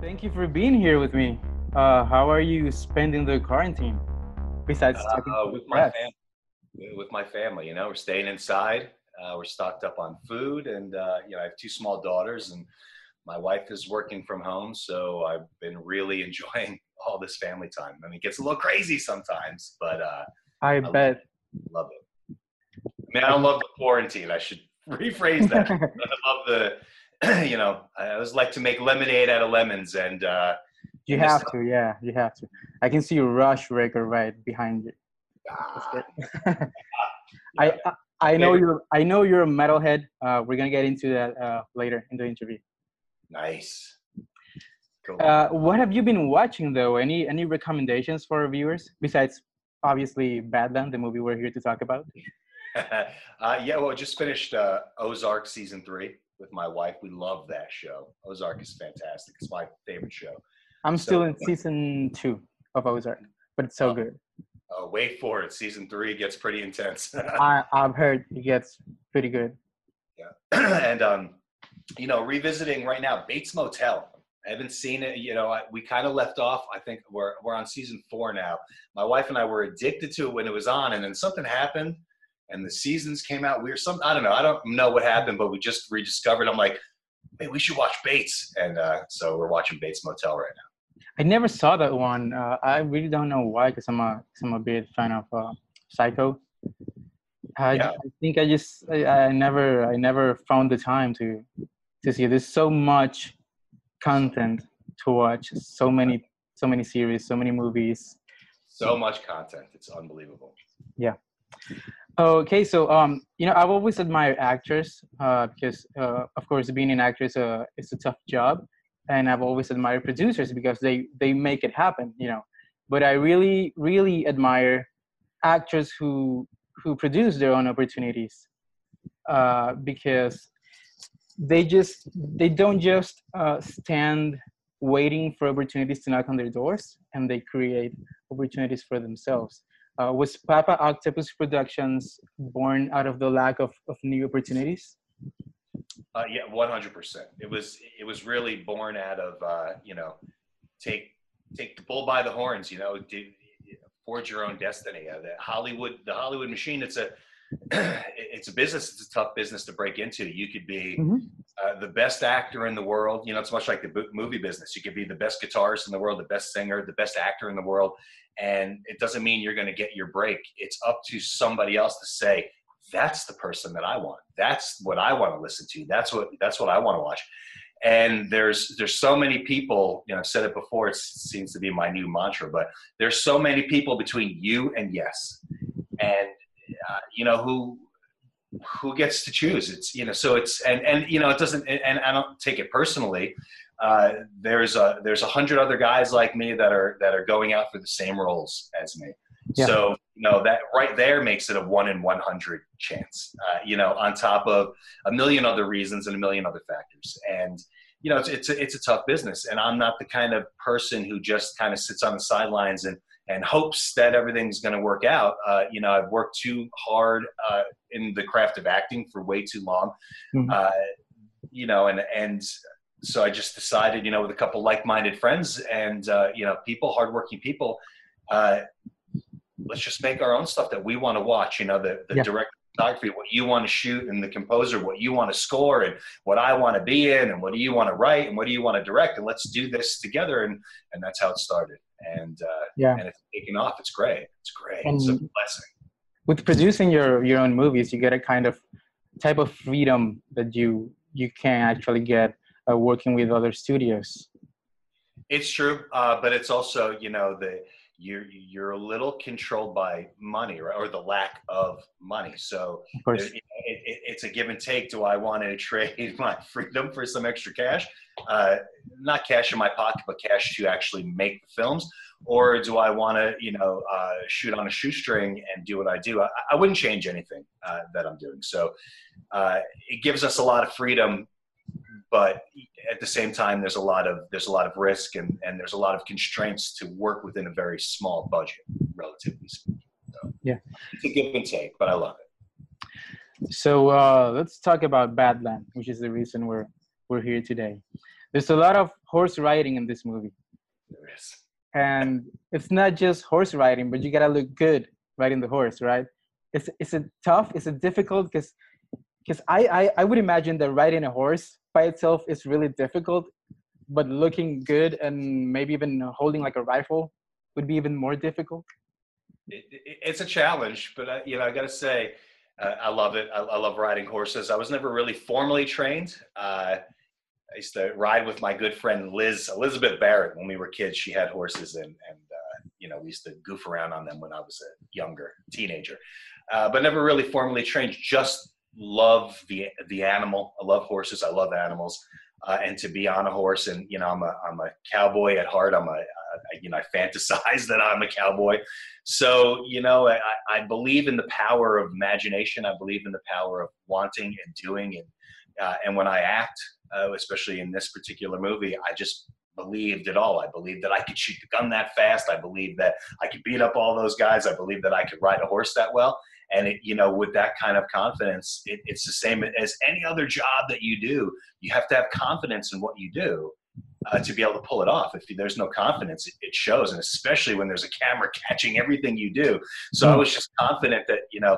Thank you for being here with me. Uh, how are you spending the quarantine? Besides uh, with my family, with my family, you know, we're staying inside. Uh, we're stocked up on food, and uh, you know, I have two small daughters, and my wife is working from home, so I've been really enjoying all this family time. I mean, it gets a little crazy sometimes, but uh, I, I bet love it. I mean, I don't love the quarantine. I should rephrase that. I love the, you know, I always like to make lemonade out of lemons, and uh, you have to, yeah, you have to. I can see a Rush record right behind you. Ah. I, I I know you're I know you're a metalhead. Uh, we're gonna get into that uh, later in the interview. Nice. Cool. Uh, what have you been watching though? Any any recommendations for our viewers besides obviously Badland, the movie we're here to talk about? uh, yeah, well, just finished uh, Ozark season three with my wife. We love that show. Ozark is fantastic. It's my favorite show. I'm so, still in season two of Ozark, but it's so oh, good. Oh, wait for it. Season three gets pretty intense. I, I've heard it gets pretty good. Yeah, and um, you know, revisiting right now, Bates Motel. I haven't seen it. You know, I, we kind of left off. I think we're we're on season four now. My wife and I were addicted to it when it was on, and then something happened, and the seasons came out. We were some. I don't know. I don't know what happened, but we just rediscovered. I'm like, hey, we should watch Bates, and uh, so we're watching Bates Motel right now. I never saw that one. Uh, I really don't know why, because I'm a cause I'm a big fan of uh, Psycho. I, yeah. I think I just I, I, never I never found the time to to see. There's so much content to watch, so many so many series, so many movies. So much content. It's unbelievable. Yeah. Okay, so um, you know, I've always admired actors uh, because, uh, of course, being an actor is a a tough job, and I've always admired producers because they they make it happen. You know, but I really really admire actors who who produce their own opportunities uh, because they just they don't just uh, stand waiting for opportunities to knock on their doors and they create opportunities for themselves uh, was papa octopus productions born out of the lack of, of new opportunities uh, yeah 100% it was it was really born out of uh, you know take take the bull by the horns you know do, forge your own destiny uh, the hollywood the hollywood machine it's a it's a business. It's a tough business to break into. You could be mm-hmm. Uh, the best actor in the world. You know, it's much like the movie business. You could be the best guitarist in the world, the best singer, the best actor in the world, and it doesn't mean you're going to get your break. It's up to somebody else to say, "That's the person that I want. That's what I want to listen to. That's what that's what I want to watch." And there's there's so many people. You know, I've said it before. It seems to be my new mantra, but there's so many people between you and yes, and uh, you know who who gets to choose? It's you know so it's and and you know it doesn't and i don't take it personally. Uh, there's a there's a hundred other guys like me that are that are going out for the same roles as me. Yeah. so you know that right there makes it a one in 100 chance uh, you know on top of a million other reasons and a million other factors. And you know it's it's a, it's a tough business. And i'm not the kind of person who just kind of sits on the sidelines and and hopes that everything's going to work out. Uh, you know, I've worked too hard uh, in the craft of acting for way too long. Mm-hmm. Uh, you know, and and so I just decided, you know, with a couple like-minded friends and uh, you know, people, hardworking people, uh, let's just make our own stuff that we want to watch. You know, the the yeah. direct photography, what you want to shoot, and the composer, what you want to score, and what I want to be in, and what do you want to write, and what do you want to direct, and let's do this together. And and that's how it started and uh, yeah, and it's taking off. It's great. It's great. And it's a blessing. With producing your your own movies, you get a kind of type of freedom that you you can actually get uh, working with other studios. It's true, uh, but it's also you know the you're you're a little controlled by money right? or the lack of money so it, it, it, it's a give and take do i want to trade my freedom for some extra cash uh, not cash in my pocket but cash to actually make the films? Or do i want to you know uh, shoot on a shoestring and do what i do? I, I wouldn't change anything uh, that i'm doing. So uh, it gives us a lot of freedom but at the same time there's a lot of there's a lot of risk and and there's a lot of constraints to work within a very small budget relatively speaking. So yeah. it's a give and take but i love it. So uh, let's talk about badland which is the reason we're we're here today there's a lot of horse riding in this movie. There is. And it's not just horse riding, but you gotta look good riding the horse, right? It's it's a tough, it's a difficult because because I, I I would imagine that riding a horse by itself is really difficult, but looking good and maybe even holding like a rifle would be even more difficult. It, it, it's a challenge, but I, you know I got to say, uh, I love it. I, I, love riding horses. I was never really formally trained. Uh, I used to ride with my good friend Liz Elizabeth Barrett when we were kids. She had horses, and and uh, you know we used to goof around on them when I was a younger teenager, uh, but never really formally trained. Just love the the animal. I love horses. I love animals, uh, and to be on a horse. And you know, I'm a I'm a cowboy at heart. I'm a I, you know I fantasize that I'm a cowboy. So you know, I, I believe in the power of imagination. I believe in the power of wanting and doing. And uh, and when I act, uh, especially in this particular movie, I just believed it all. I believed that I could shoot the gun that fast. I believed that I could beat up all those guys. I believed that I could ride a horse that well and it, you know with that kind of confidence it, it's the same as any other job that you do you have to have confidence in what you do uh, to be able to pull it off if there's no confidence it, it, shows and especially when there's a camera catching everything you do so i hmm. was just confident that you know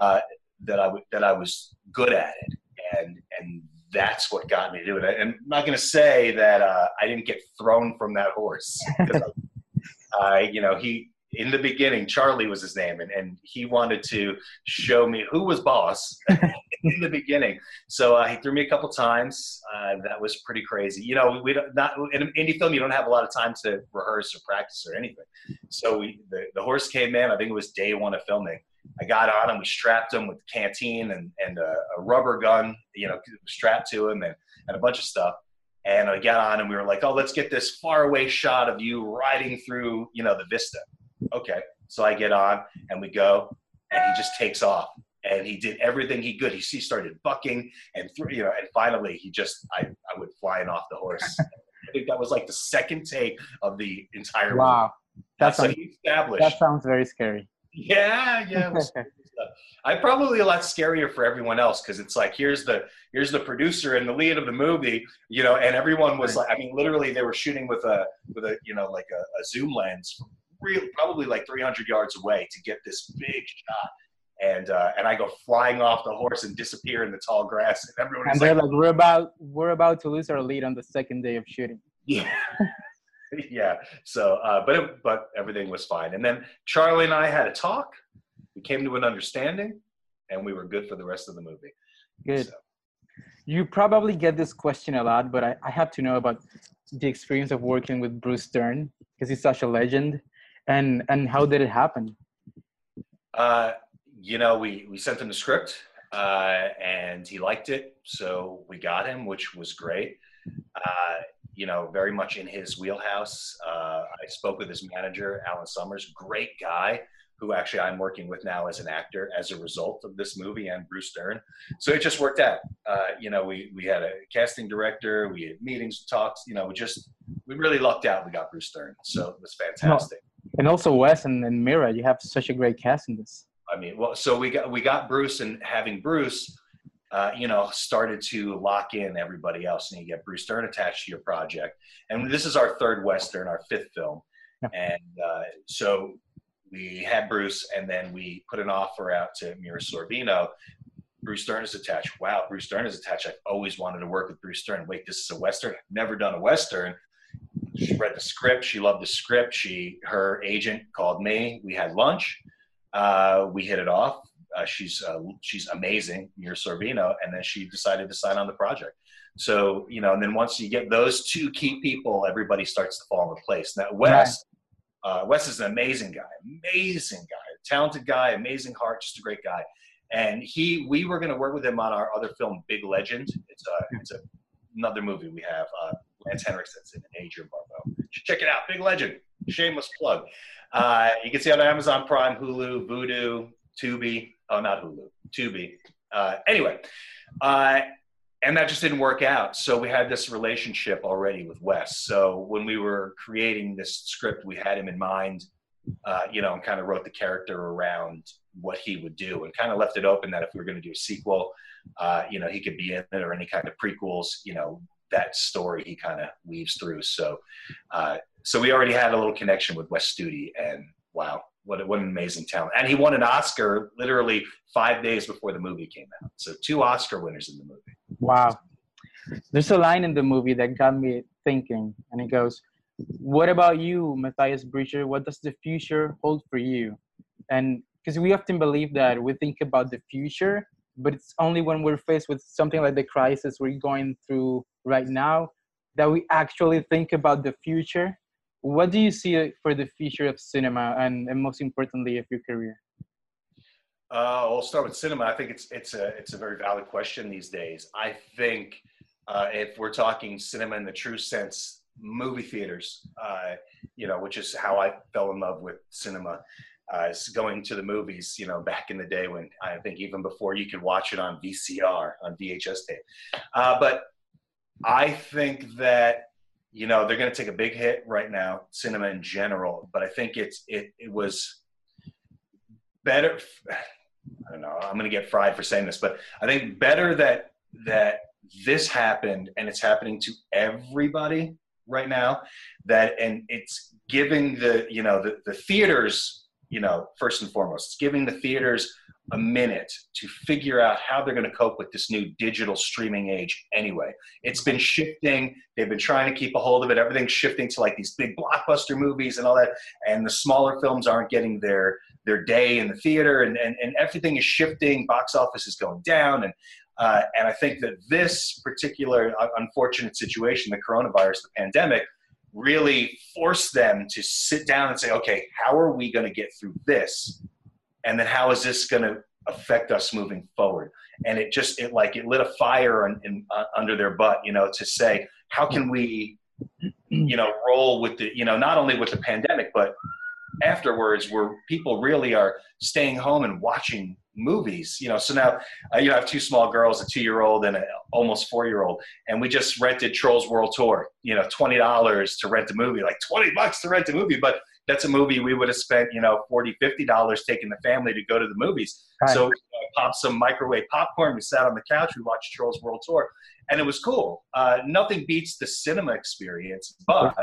uh, that i w- that i was good at it and and that's what got me to do it and i'm not going to say that uh, i didn't get thrown from that horse I, you know he in the beginning, Charlie was his name, and, and he wanted to show me who was boss in the beginning. So uh, he threw me a couple times. Uh, that was pretty crazy. You know, we don't not in an indie film. You don't have a lot of time to rehearse or practice or anything. So we the, the horse came in. I think it was day one of filming. I got on him. We strapped him with the canteen and and a, a rubber gun. You know, strapped to him and and a bunch of stuff and I got on and we were like, oh, let's get this far away shot of you riding through, you know, the vista okay. So I get on and we go, and he just takes off. And he did everything he could. He, he started bucking and through, you know, and finally he just, I, I went flying off the horse. I think that was like the second take of the entire wow. Movie. He established. That sounds very scary. Yeah, yeah. I probably a lot scarier for everyone else because it's like here's the here's the producer and the lead of the movie, you know, and everyone was like, I mean, literally they were shooting with a with a you know like a, a zoom lens real, probably like 300 yards away to get this big shot. And uh, and I go flying off the horse and disappear in the tall grass, and everyone. And they're like, like, "We're about we're about to lose our lead on the second day of shooting." Yeah. yeah. So, uh, but it, but everything was fine. And then Charlie and I had a talk. We came to an understanding, and we were good for the rest of the movie. Good. So. You probably get this question a lot, but I, I have to know about the experience of working with Bruce Dern because he's such a legend and and how did it happen uh, you know we we sent him the script uh, and he liked it so we got him which was great uh, you know very much in his wheelhouse. Uh, i spoke with his manager alan summers great guy who actually i'm working with now as an actor as a result of this movie and bruce dern. So it just worked out. Uh, you know we we had a casting director we had meetings talks you know we just we really lucked out we got bruce dern. So it was fantastic. And also Wes and, and Mira, you have such a great cast in this. I mean, well, so we got we got Bruce, and having Bruce, uh, you know, started to lock in everybody else, and you get Bruce Dern attached to your project. And this is our third western, our fifth film, and uh, so we had Bruce, and then we put an offer out to Mira Sorvino. Bruce Dern is attached. Wow, Bruce Dern is attached. I've always wanted to work with Bruce Dern. Wait, this is a western. I've never done a western she read the script. She loved the script. She, her agent called me. We had lunch. Uh, we hit it off. Uh, she's uh, she's amazing, Mira Sorvino, and then she decided to sign on the project. So you know, and then once you get those two key people, everybody starts to fall into place. Now Wes, uh, Wes is an amazing guy, amazing guy, talented guy, amazing heart, just a great guy. And he, we were going to work with him on our other film, Big Legend. It's a, it's a, another movie we have. Uh, Lance Henriksen's in Adrienne Barbeau. Check it out. Big legend. Shameless plug. Uh, you can see it on Amazon Prime, Hulu, Vudu, Tubi. Oh, not Hulu. Tubi. Uh, anyway, uh, and that just didn't work out. So we had this relationship already with Wes. So when we were creating this script, we had him in mind. Uh, you know, and kind of wrote the character around what he would do, and kind of left it open that if we were going to do a sequel, uh, you know, he could be in it or any kind of prequels. You know, that story he kind of weaves through. So, uh, so we already had a little connection with Wes Studi, and wow, what, what an amazing talent! And he won an Oscar literally five days before the movie came out. So two Oscar winners in the movie. Wow. There's a line in the movie that got me thinking, and it goes, "What about you, Matthias Breecher? What does the future hold for you?" And because we often believe that we think about the future, but it's only when we're faced with something like the crisis we're going through right now that we actually think about the future. What do you see for the future of cinema and, and most importantly of your career? Uh, I'll start with cinema. I think it's it's a it's a very valid question these days. I think uh, if we're talking cinema in the true sense, movie theaters, uh, you know, which is how I fell in love with cinema uh, going to the movies, you know, back in the day when I think even before you could watch it on VCR, on VHS tape. Uh, but I think that, you know, they're going to take a big hit right now, cinema in general. But I think it's it it was better. I don't know. I'm going to get fried for saying this, but I think better that that this happened and it's happening to everybody right now. That and it's giving the you know the the theaters you know, first and foremost. It's giving the theaters a minute to figure out how they're going to cope with this new digital streaming age anyway. It's been shifting. They've been trying to keep a hold of it. Everything's shifting to like these big blockbuster movies and all that. And the smaller films aren't getting their their day in the theater and, and, and everything is shifting. Box office is going down. And uh, and I think that this particular uh, unfortunate situation, the coronavirus, the pandemic, really forced them to sit down and say, okay, how are we going to get through this? And then how is this going to affect us moving forward? And it just, it like, it lit a fire in, in, uh, under their butt, you know, to say, how can we, you know, roll with the, you know, not only with the pandemic, but afterwards where people really are staying home and watching movies you know so now uh, you have two small girls a two year old and an almost four year old and we just rented trolls world tour you know $20 to rent a movie like 20 bucks to rent a movie but that's a movie we would have spent you know 40 50 dollars taking the family to go to the movies. Right. so we popped some microwave popcorn we sat on the couch we watched trolls world tour and it was cool. Uh, nothing beats the cinema experience but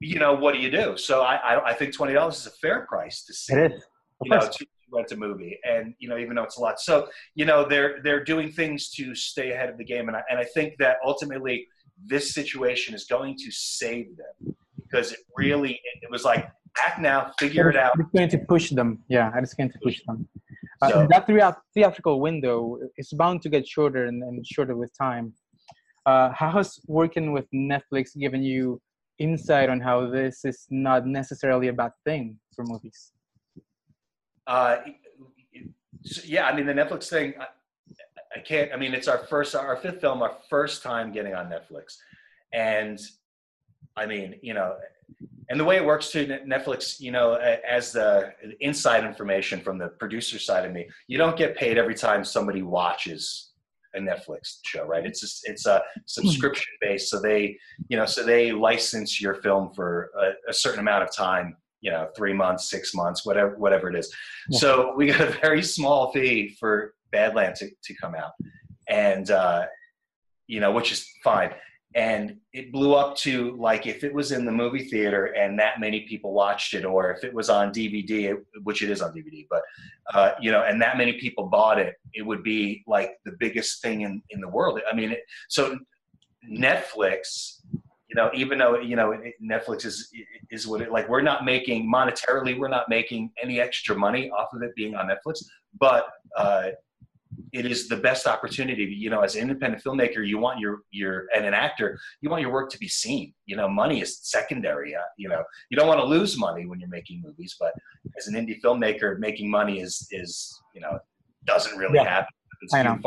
you know what do you do? So i i, I think $20 is a fair price to see it is. You know to, rent a movie. And you know even though it's a lot so you know they're they're doing things to stay ahead of the game. And I, and I think that ultimately this situation is going to save them because it really it was like act now figure it out it's going to push them yeah i it's going to push them uh, so, that theatrical window is bound to get shorter and, and shorter with time uh, how has working with netflix given you insight on how this is not necessarily a bad thing for movies uh, yeah, I mean the Netflix thing. I, I, can't. I mean, it's our first, our fifth film, our first time getting on Netflix, and I mean, you know, and the way it works to Netflix, you know, as the inside information from the producer side of me, you don't get paid every time somebody watches a Netflix show, right? It's just, it's a subscription based, so they, you know, so they license your film for a, a certain amount of time you know three months six months whatever whatever it is yeah. so we got a very small fee for badland to, to come out and uh, you know which is fine and it blew up to like if it was in the movie theater and that many people watched it or if it was on dvd which it is on dvd but uh, you know and that many people bought it it would be like the biggest thing in, in the world i mean it, so netflix you know, even though you know Netflix is is what it like. We're not making monetarily. We're not making any extra money off of it being on Netflix, but uh, it is the best opportunity. You know, as an independent filmmaker, you want your your and an actor, you want your work to be seen. You know, money is secondary. Uh, you know, you don't want to lose money when you're making movies, but as an indie filmmaker, making money is is you know doesn't really yeah, happen. I know.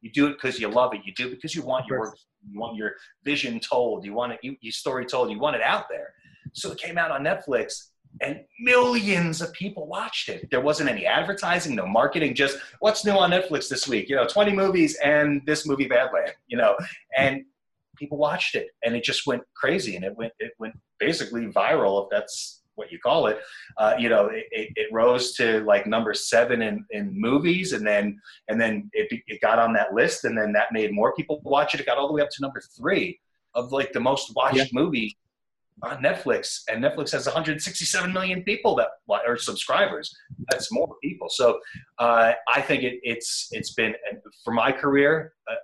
You do it because you love it. You do it because you want your work you want your vision told, you want it, you, your story told, you want it out there. So it came out on Netflix and millions of people watched it. There wasn't any advertising, no marketing, just what's new on Netflix this week? You know, 20 movies and this movie Badland, you know, and people watched it and it just went crazy and it went, it went basically viral if that's what you call it, uh, you know, it, it, it, rose to like number seven in, in movies, and then and then it, it got on that list, and then that made more people watch it. It got all the way up to number three of like the most watched yeah. movie on Netflix, and Netflix has 167 million people that are subscribers. That's more people. So uh, I think it, it's it's been for my career. Uh,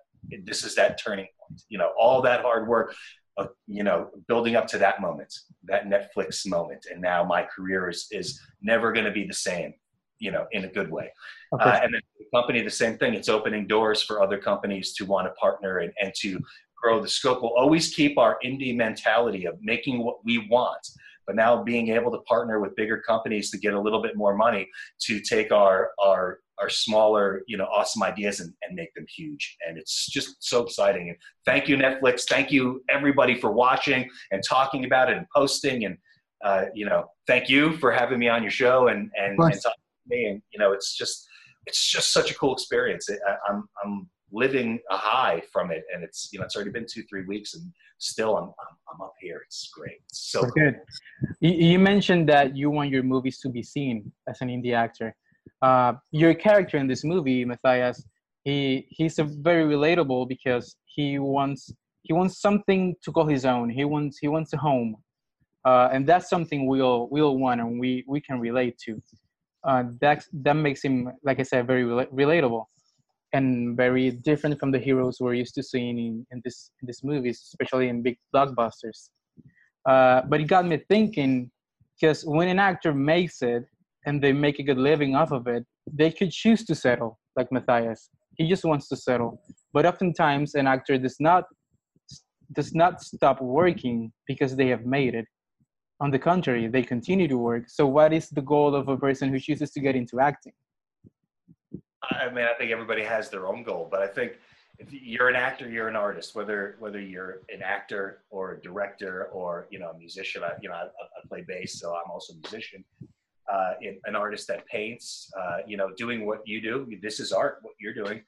this is that turning point. You know, all that hard work, uh, you know, building up to that moment, that Netflix moment, and now my career is is never going to be the same. You know, in a good way. Okay. Uh, and then the company, the same thing. It's opening doors for other companies to want to partner and, and to grow the scope. We'll always keep our indie mentality of making what we want, but now being able to partner with bigger companies to get a little bit more money to take our our our smaller, you know, awesome ideas and, and make them huge. And it's just so exciting. And thank you, Netflix. Thank you, everybody, for watching and talking about it and posting. And uh, you know, thank you for having me on your show and and, and talking to me. And you know, it's just it's just such a cool experience. I, I'm I'm living a high from it. And it's, you know, it's already been two, three weeks and still I'm, I'm, I'm up here. It's great. It's so good. You mentioned that you want your movies to be seen as an indie actor. Uh, your character in this movie, Matthias, he, he's a very relatable because he wants, he wants something to call his own. He wants, he wants a home. Uh, and that's something we all, we all want and we, we can relate to. Uh, that, that makes him, like I said, very rel- relatable and very different from the heroes we're used to seeing in, in this in these movies, especially in big blockbusters. Uh, but it got me thinking, because when an actor makes it and they make a good living off of it, they could choose to settle, like Matthias. He just wants to settle. But oftentimes, an actor does not does not stop working because they have made it. On the contrary, they continue to work. So, what is the goal of a person who chooses to get into acting? I mean, I think everybody has their own goal, but I think if you're an actor, you're an artist. Whether whether you're an actor or a director or you know a musician, I, you know I, I play bass, so I'm also a musician. Uh, an artist that paints, uh, you know, doing what you do. This is art. What you're doing,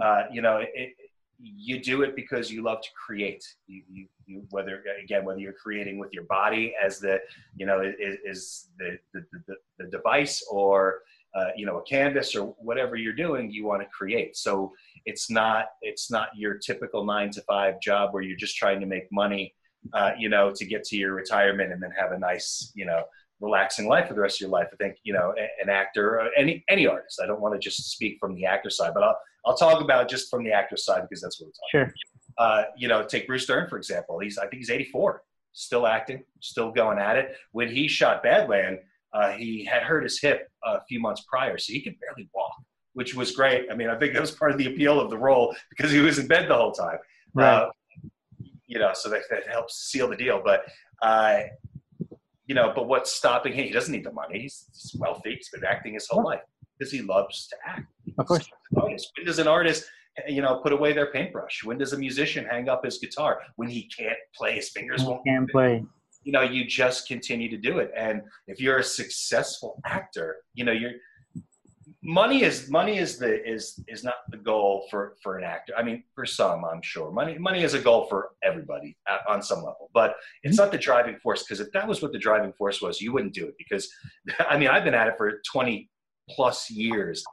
uh, you know, it, you do it because you love to create. You, you, you, whether again whether you're creating with your body as the you know is, is the, the, the the device or uh, you know a canvas or whatever you're doing you want to create. So it's not it's not your typical nine to five job where you're just trying to make money uh, you know to get to your retirement and then have a nice you know relaxing life for the rest of your life. I think you know an actor any any artist. I don't want to just speak from the actor side but i'll i'll talk about just from the actor side because that's what we're talking sure. Uh, you know take bruce dern for example. He's i think he's 84 still acting still going at it. When he shot badland uh, he had hurt his hip a few months prior, so he could barely walk, which was great. I mean, I think that was part of the appeal of the role because he was in bed the whole time. Right. Uh, you know, so that, that helps seal the deal. But, uh, you know, but what's stopping him? He doesn't need the money. He's, he's wealthy. He's been acting his whole life because he loves to act. Of course. When does an artist, you know, put away their paintbrush? When does a musician hang up his guitar? When he can't play, his fingers he won't. Can't play you know you just continue to do it. And if you're a successful actor you know you're money is money is the is is not the goal for for an actor. I mean for some i'm sure. Money money is a goal for everybody on some level. But it's not the driving force because if that was what the driving force was you wouldn't do it. Because i mean i've been at it for 20 plus years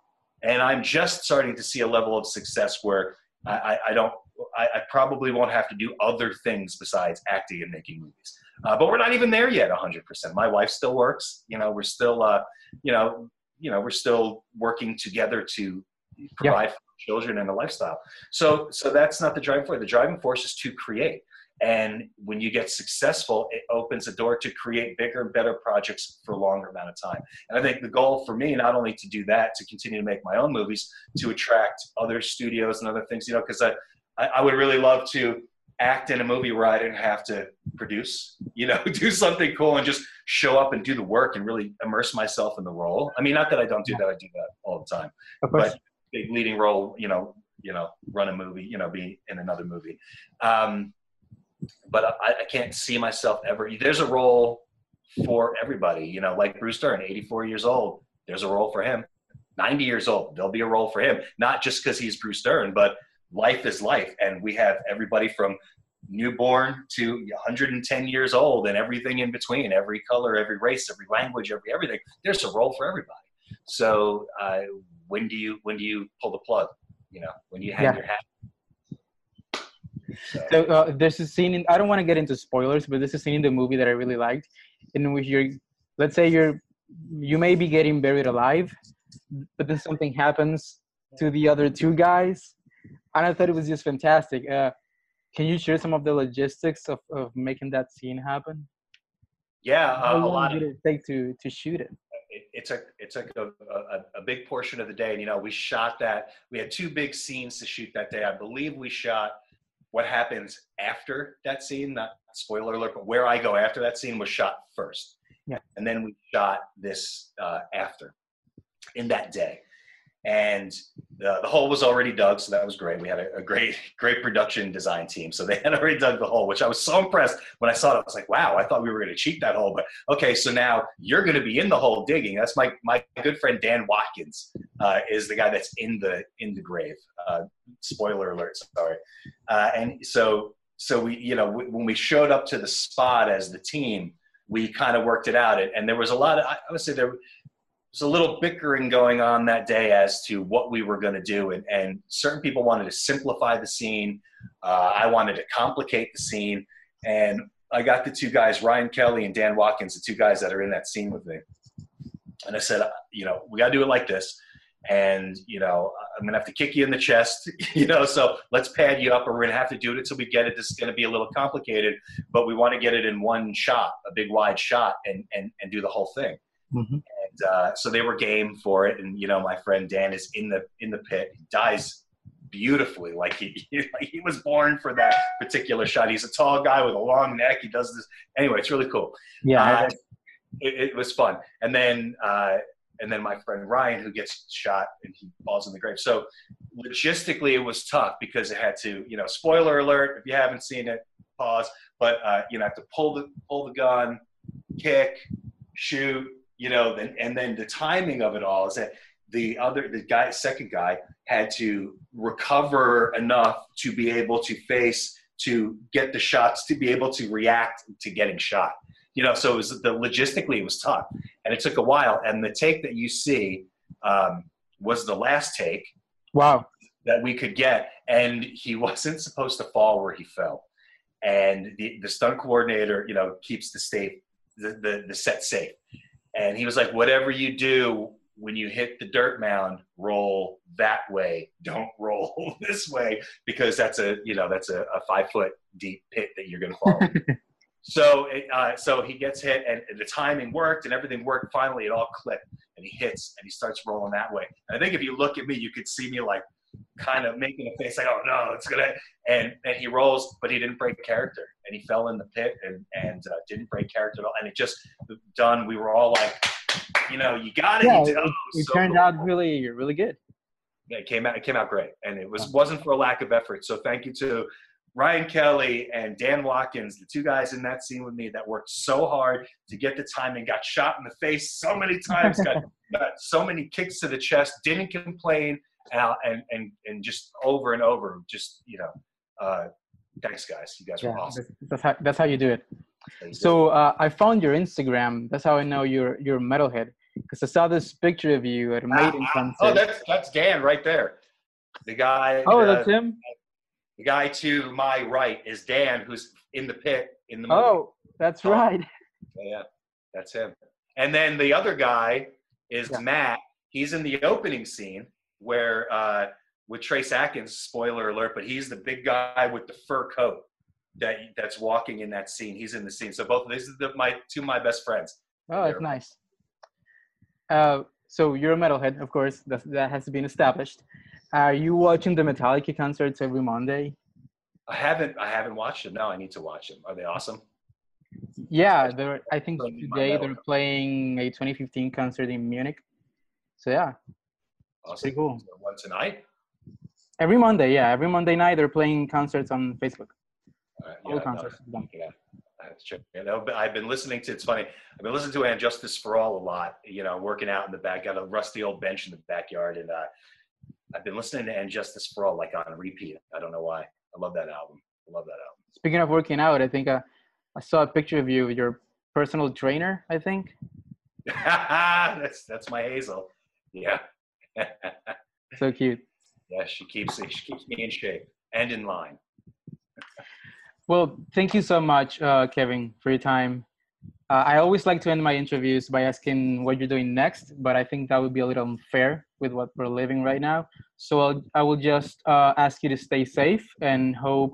and i'm just starting to see a level of success where i, I don't I, I probably won't have to do other things besides acting and making movies uh, but we're not even there yet 100%. My wife still works. You know, we're still, uh, you know, you know, we're still working together to provide for children and a lifestyle. So, so that's not the driving force. The driving force is to create. And when you get successful, it opens a door to create bigger and better projects for a longer amount of time. And I think the goal for me, not only to do that, to continue to make my own movies, to attract other studios and other things, you know, because I, I would really love to act in a movie where I didn't have to produce, you know, do something cool and just show up and do the work and really immerse myself in the role. I mean, not that I don't do that, I do that all the time. But big leading role, you know, you know, run a movie, you know, be in another movie. Um, but I, I can't see myself ever. There's a role for everybody, you know, like Bruce Dern, 84 years old. There's a role for him. 90 years old, there'll be a role for him. Not just because he's Bruce Dern, but life is life and we have everybody from newborn to 110 years old and everything in between, every color, every race, every language, every everything. There's a role for everybody. So uh, when do you when do you pull the plug? You know, when you hang Yeah. your hat? So, So uh, there's a scene in I don't want to get into spoilers, but there's a scene in the movie that I really liked, in which you're, let's say you're, you may be getting buried alive, but then something happens to the other two guys, and I thought it was just fantastic. Uh, can you share some of the logistics of, of making that scene happen? yeah, How uh, a long lot did of it take to to shoot it? it, it's a it's a, a, a big portion of the day. And you know, we shot that. We had two big scenes to shoot that day. I believe we shot what happens after that scene. Not spoiler alert, but where I go after that scene was shot first. Yeah. And then we shot this uh, after in that day. And the, the hole was already dug, so that was great. We had a, a great, great production design team. So they had already dug the hole, which I was so impressed when I saw it. I was like, wow, I thought we were going to cheat that hole. But okay, so now you're going to be in the hole digging. That's my, my good friend Dan Watkins uh, is the guy that's in the in the grave. Uh, spoiler alert, sorry. Uh, and so so we you know w- when we showed up to the spot as the team, we kind of worked it out. And, and there was a lot of I would say there was a little bickering going on that day as to what we were going to do, and, and certain people wanted to simplify the scene. Uh, I wanted to complicate the scene, and I got the two guys, Ryan Kelly and Dan Watkins, the two guys that are in that scene with me. And I said, uh, you know, we got to do it like this. And, you know, I'm going to have to kick you in the chest, you know, so let's pad you up or we're going to have to do it until we get it. This is going to be a little complicated, but we want to get it in one shot, a big wide shot and, and, and do the whole thing. Mhm. And uh, so they were game for it. And, you know, my friend Dan is in the, in the pit, he dies beautifully. Like he, like he was born for that particular shot. He's a tall guy with a long neck. He does this. Anyway, it's really cool. Yeah, Uh, it, it was fun. And then, uh, and then my friend Ryan, who gets shot and he falls in the grave. So logistically, it was tough because it had to, you know, spoiler alert if you haven't seen it, pause. But uh, you know, have to pull the pull the gun, kick, shoot, you know, then and then the timing of it all is that the other the guy, second guy, had to recover enough to be able to face to get the shots to be able to react to getting shot. You know so it was the logistically it was tough. And it took a while. And the take that you see um, was the last take wow. that we could get. And he wasn't supposed to fall where he fell. And the, the stunt coordinator you know keeps the state the, the, the set safe and he was like whatever you do when you hit the dirt mound roll that way. Don't roll this way because that's a you know that's a, a five foot deep pit that you're going to fall in. so it, uh, so he gets hit and the timing worked and everything worked. Finally it all clicked and he hits and he starts rolling that way. And i think if you look at me you could see me like kind of making a face like oh no it's gonna and and he rolls but he didn't break character and he fell in the pit and and uh, didn't break character at all and it just done we were all like you know you got it Yeah, you it, it so turned cool. out really, you're really good. Yeah, it came out. It came out great, and it was wasn't for a lack of effort. So thank you to Ryan Kelly and Dan Watkins, the two guys in that scene with me that worked so hard to get the timing. Got shot in the face so many times. got, got so many kicks to the chest. Didn't complain, and and and, and just over and over. Just you know, uh, thanks guys. You guys Yeah, were awesome. that's, that's how that's how you do it. Thanks. So uh, I found your Instagram. That's how I know you're you're a metalhead because I saw this picture of you at a Ah, Maiden ah, concert. oh, that's that's Dan right there. The guy. Oh, uh, that's him. the guy to my right is Dan, who's in the pit in the movie. Oh, that's Oh. right. Yeah, that's him. And then the other guy is Yeah. Matt. He's in the opening scene where uh, with Trace Atkins. Spoiler alert! But he's the big guy with the fur coat that that's walking in that scene. He's in the scene. So both of these are the, my two of my best friends. Oh, that's nice. Uh, so you're a metalhead, of course. That that has been established. Are you watching the Metallica concerts every Monday? I haven't I haven't watched them. No, I need to watch them. Are they awesome? Yeah, they're. I think Don't need my today they're playing a 2015 concert in Munich. So yeah, Awesome. pretty cool. One tonight. Every Monday, yeah, every Monday night they're playing concerts on Facebook. All right, All yeah, no, concerts. done. Yeah, I have to check it out. But I've been listening to. It's funny. I've been listening to "And Justice for All" a lot. You know, working out in the back. Got a rusty old bench in the backyard, and uh, I've been listening to "And Justice for All" like on repeat. I don't know why. I love that album. I love that album. Speaking of working out, I think uh, I saw a picture of you, your personal trainer. I think. that's that's my Hazel. Yeah. so cute. Yeah, she keeps she keeps me in shape and in line. Well, thank you so much, uh, Kevin, for your time. Uh, I always like to end my interviews by asking what you're doing next, but I think that would be a little unfair with what we're living right now. So I'll, I will just uh, ask you to stay safe and hope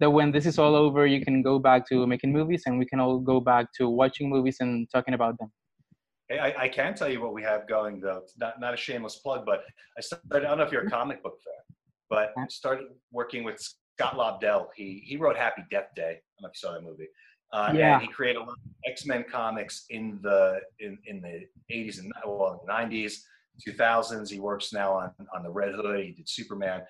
that when this is all over, you can go back to making movies and we can all go back to watching movies and talking about them. Hey, I, I can tell you what we have going though. It's not, not a shameless plug, but I started, I don't know if you're a comic book fan, but I started working with Scott Lobdell. He, he wrote Happy Death Day. I don't know if you saw that movie. Uh, yeah. And he created a lot of X-Men comics in the, in, in the 80s and well, the 90s. 2000s. He works now on, on the Red Hood. He did Superman.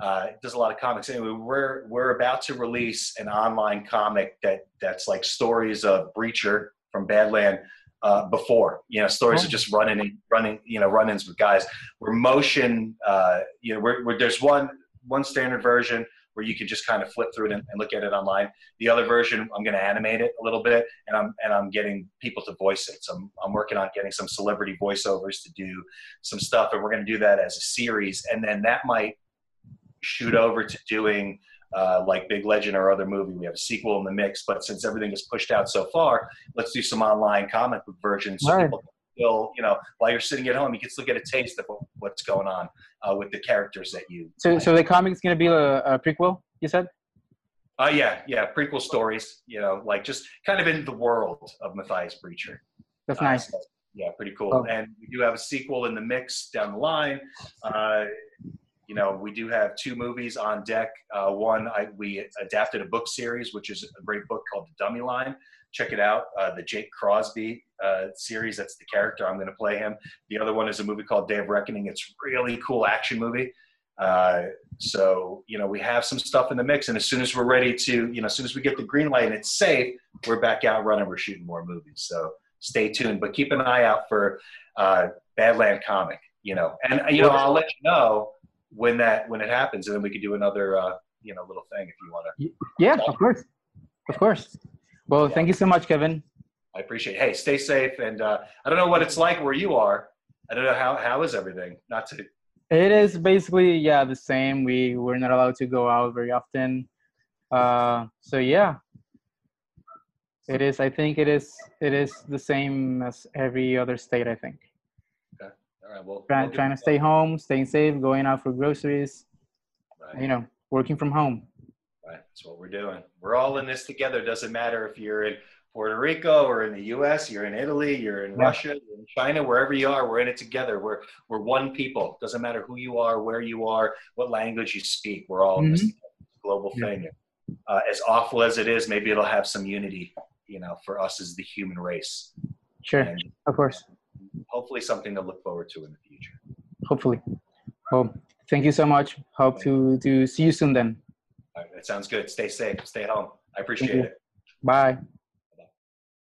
Uh, does a lot of comics. Anyway, we're we're about to release an online comic that that's like stories of Breecher from Badland uh, before. You know, stories oh. of just running and running you know run-ins with guys. We're motion. Uh, you know, we're, we're, there's one one standard version where you can just kind of flip through it and, and look at it online. The other version, I'm going to animate it a little bit, and I'm and I'm getting people to voice it. So I'm, I'm working on getting some celebrity voiceovers to do some stuff, and we're going to do that as a series, and then that might shoot over to doing. Uh, like Big Legend or other movie. We have a sequel in the mix, but since everything is pushed out so far, let's do some online comic book versions so right. people still, you know, while you're sitting at home, you can still get a taste of what's going on uh, with the characters that you. So, like. so the comic's going to be a, a, prequel, you said? Uh, yeah, yeah, prequel stories, you know, like just kind of in the world of Matthias Breecher. That's nice. Uh, so, yeah, pretty cool. Oh. And we do have a sequel in the mix down the line. Uh, you know, we do have two movies on deck. Uh, one, I, we adapted a book series, which is a great book called The Dummy Line. Check it out. Uh, the Jake Crosby uh, series. That's the character. I'm going to play him. The other one is a movie called Day of Reckoning. It's really cool action movie. Uh, so you know we have some stuff in the mix, and as soon as we're ready to, you know, as soon as we get the green light and it's safe, we're back out running. We're shooting more movies. So stay tuned, but keep an eye out for uh, Badland comic. You know, and you know I'll let you know when that when it happens, and then we could do another uh, you know little thing if you want to. Yeah, of course, of course. Well, yeah. thank you so much, Kevin. I appreciate. It. Hey, stay safe, and uh, I don't know what it's like where you are. I don't know how how is everything. Not to. It is basically yeah the same. We we're not allowed to go out very often. Uh, so yeah, it is. I think it is. It is the same as every other state. I think. Okay. All right. Well, trying, trying to stay home, staying safe, going out for groceries. Right. You know, working from home. Right. That's what we're doing. We're all in this together. Doesn't matter if you're in Puerto Rico or in the US, you're in Italy, you're in yeah. Russia, you're in China, wherever you are, we're in it together. We're, we're one people. Doesn't matter who you are, where you are, what language you speak. We're all mm-hmm. in this mm-hmm. global yeah. thing. Uh, as awful as it is, maybe it'll have some unity, you know, for us as the human race. Sure, and of course. Hopefully something to look forward to in the future. Hopefully. Well, thank you so much. Hope to, to see you soon then. All right, that sounds good. Stay safe. Stay home. I appreciate it. Bye.